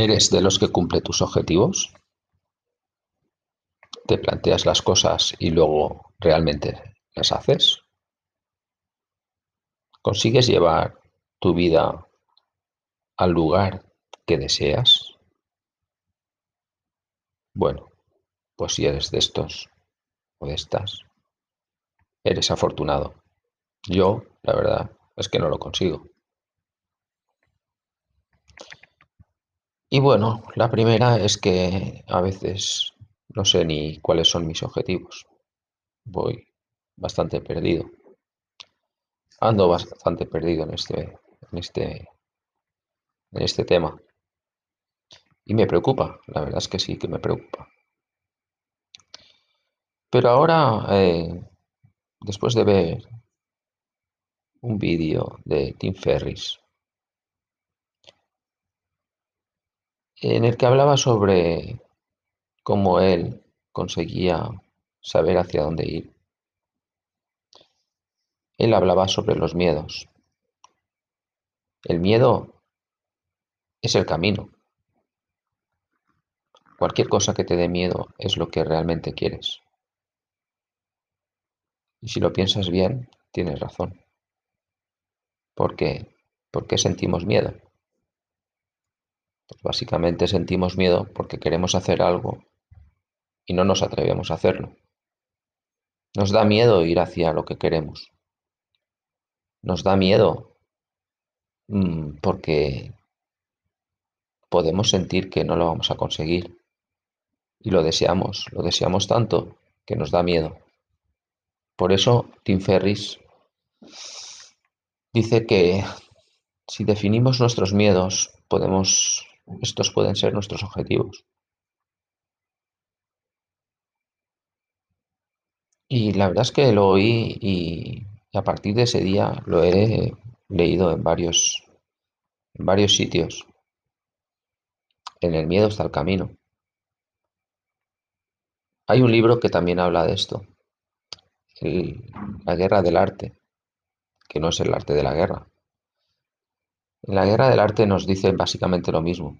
¿Eres de los que cumple tus objetivos? ¿Te planteas las cosas y luego realmente las haces? ¿Consigues llevar tu vida al lugar que deseas? Bueno, pues si eres de estos o de estas, eres afortunado. Yo, la verdad, es que no lo consigo. Y bueno, la primera es que a veces no sé ni cuáles son mis objetivos. Voy bastante perdido. Ando bastante perdido en este, en este, en este tema. Y me preocupa, la verdad es que sí que me preocupa. Pero ahora, eh, después de ver un vídeo de Tim Ferris en el que hablaba sobre cómo él conseguía saber hacia dónde ir. Él hablaba sobre los miedos. El miedo es el camino. Cualquier cosa que te dé miedo es lo que realmente quieres. Y si lo piensas bien, tienes razón. ¿Por qué? ¿Por qué sentimos miedo? Pues básicamente sentimos miedo porque queremos hacer algo y no nos atrevemos a hacerlo. Nos da miedo ir hacia lo que queremos. Nos da miedo mm, porque podemos sentir que no lo vamos a conseguir y lo deseamos, lo deseamos tanto que nos da miedo. Por eso Tim Ferris dice que si definimos nuestros miedos, podemos estos pueden ser nuestros objetivos. Y la verdad es que lo oí y, a partir de ese día lo he leído en varios, en varios sitios. En el miedo está el camino. Hay un libro que también habla de esto, La guerra del arte, que no es el arte de la guerra, la guerra del arte nos dicen básicamente lo mismo.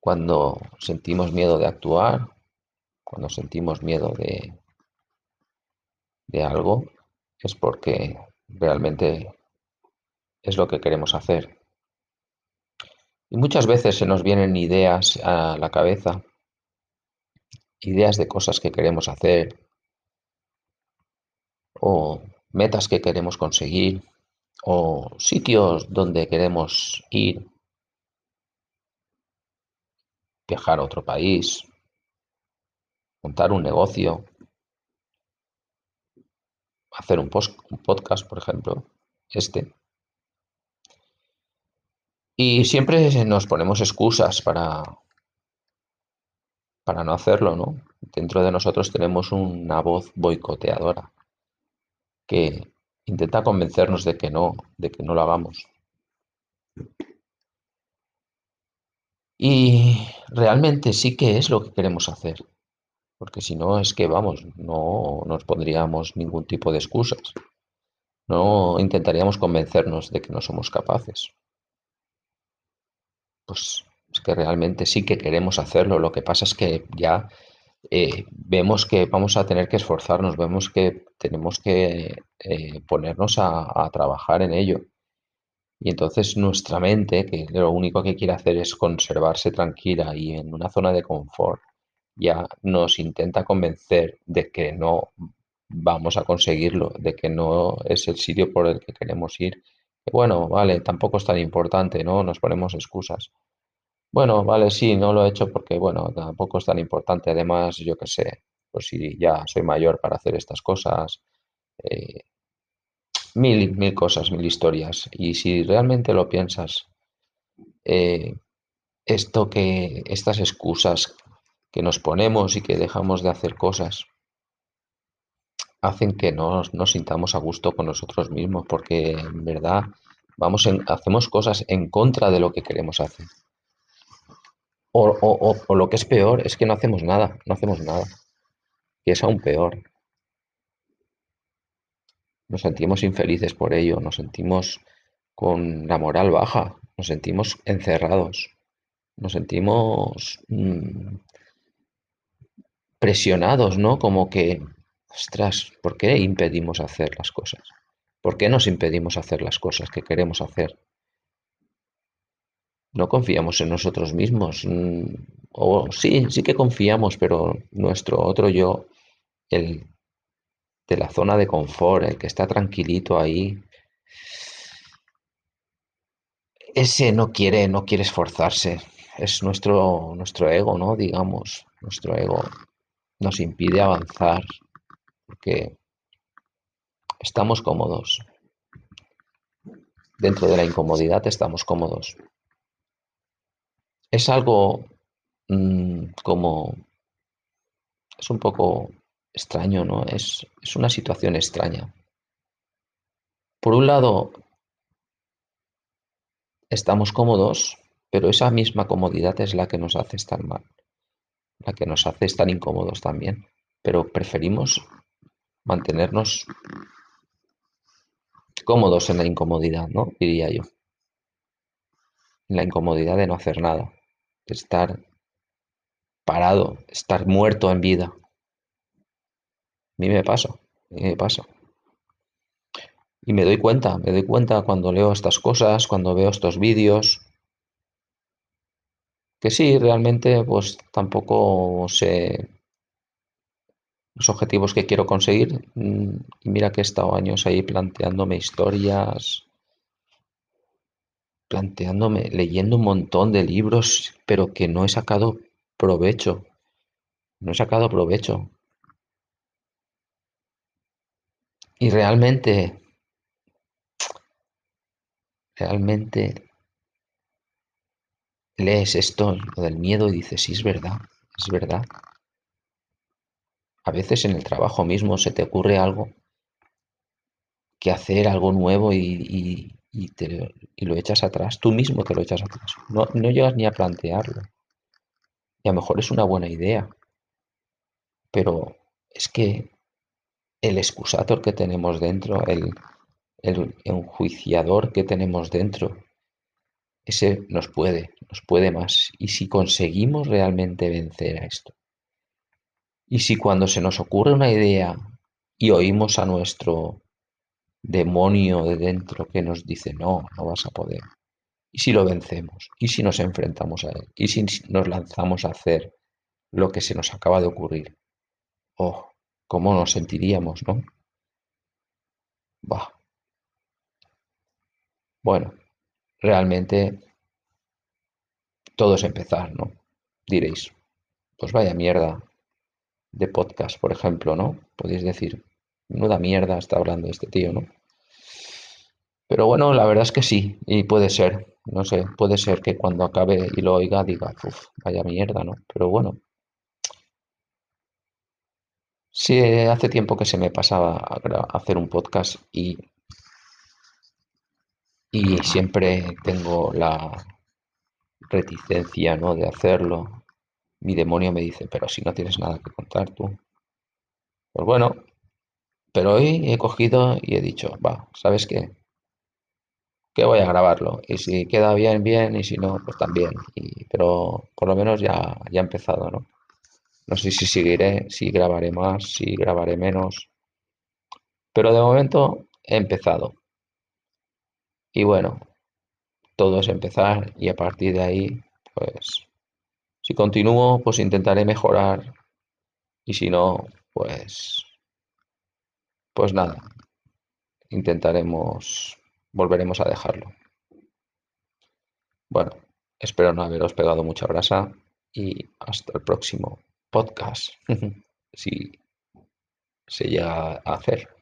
Cuando sentimos miedo de actuar, cuando sentimos miedo de, de algo, es porque realmente es lo que queremos hacer. Y muchas veces se nos vienen ideas a la cabeza, ideas de cosas que queremos hacer o metas que queremos conseguir o sitios donde queremos ir, viajar a otro país, montar un negocio, hacer un, podcast, por ejemplo, este. Y siempre nos ponemos excusas para, para no hacerlo, ¿no? Dentro de nosotros tenemos una voz boicoteadora que intenta convencernos de que no, de que no lo hagamos. Y realmente sí que es lo que queremos hacer, porque si no es que vamos, no nos pondríamos ningún tipo de excusas, no intentaríamos convencernos de que no somos capaces. Pues es que realmente sí que queremos hacerlo, lo que pasa es que ya eh, vemos que vamos a tener que esforzarnos, vemos que tenemos que eh, ponernos a, trabajar en ello. Y entonces nuestra mente, que lo único que quiere hacer es conservarse tranquila y en una zona de confort, ya nos intenta convencer de que no vamos a conseguirlo, de que no es el sitio por el que queremos ir. bueno, vale, tampoco es tan importante, ¿no? Nos ponemos excusas. Bueno, vale, sí, no lo he hecho porque, bueno, tampoco es tan importante. Además, yo qué sé, pues si ya soy mayor para hacer estas cosas, eh, mil, mil cosas, mil historias. Y si realmente lo piensas, eh, esto que, estas excusas que nos ponemos y que dejamos de hacer cosas, hacen que no nos sintamos a gusto con nosotros mismos, porque en verdad vamos en, hacemos cosas en contra de lo que queremos hacer. O, lo que es peor es que no hacemos nada, no hacemos nada. Y es aún peor. Nos sentimos infelices por ello, nos sentimos con la moral baja, nos sentimos encerrados, nos sentimos mm, presionados, ¿no? Como que, ostras, ¿por qué impedimos hacer las cosas? ¿Por qué nos impedimos hacer las cosas que queremos hacer? No confiamos en nosotros mismos. mm, O sí, sí que confiamos, pero nuestro otro yo, el de la zona de confort, el que está tranquilito ahí, ese no quiere, no quiere esforzarse. Es nuestro, nuestro ego, ¿no? Digamos, nuestro ego nos impide avanzar porque estamos cómodos. Dentro de la incomodidad estamos cómodos. Es algo mm, como... Es un poco extraño, ¿no? Es, es una situación extraña. Por un lado, estamos cómodos, pero esa misma comodidad es la que nos hace estar mal, la que nos hace estar incómodos también. Pero preferimos mantenernos cómodos en la incomodidad, ¿no? Diría yo. En la incomodidad de no hacer nada, estar parado, estar muerto en vida. A mí me pasa, me pasa. Y me doy cuenta, me doy cuenta cuando leo estas cosas, cuando veo estos vídeos, que sí, realmente pues tampoco sé los objetivos que quiero conseguir. Mm, Y mira que he estado años ahí planteándome historias, planteándome, leyendo un montón de libros, pero que no he sacado provecho. No he sacado provecho. Y realmente, realmente lees esto, lo del miedo, y dices, sí, es verdad, es verdad. A veces en el trabajo mismo se te ocurre algo que hacer, algo nuevo y, y- y te- lo echas atrás. Tú mismo te lo echas atrás. No, no llegas ni a plantearlo. Y a lo mejor es una buena idea, pero es que el excusator que tenemos dentro, el, el enjuiciador que tenemos dentro, ese nos puede, nos puede más. Y si conseguimos realmente vencer a esto, y si cuando se nos ocurre una idea y oímos a nuestro demonio de dentro que nos dice, no, no vas a poder, y si lo vencemos, y si nos enfrentamos a él, y si nos lanzamos a hacer lo que se nos acaba de ocurrir, oh, cómo nos sentiríamos, ¿no? Bah, bueno, realmente todo es empezar, ¿no? Diréis, pues vaya mierda de podcast, por ejemplo, ¿no? Podéis decir, menuda mierda está hablando este tío, ¿no? Pero bueno, la verdad es que sí, y puede ser, no sé, puede ser que cuando acabe y lo oiga diga, uff, vaya mierda, ¿no? Pero bueno, sí, hace tiempo que se me pasaba a hacer un podcast y, y siempre tengo la reticencia, ¿no? De hacerlo. Mi demonio me dice, pero si no tienes nada que contar tú. Pues bueno, pero hoy he cogido y he dicho, va, ¿sabes qué? Que voy a grabarlo. Y si queda bien, bien, y si no, pues también. Pero por lo menos ya, ya he empezado, ¿no? No sé si seguiré, si grabaré más, si grabaré menos. Pero de momento he empezado. Y bueno, todo es empezar y a partir de ahí, pues, si continúo, pues intentaré mejorar. Y si no, pues, pues nada, intentaremos, volveremos a dejarlo. Bueno, espero no haberos pegado mucha brasa y hasta el próximo podcast, si se llega a hacer.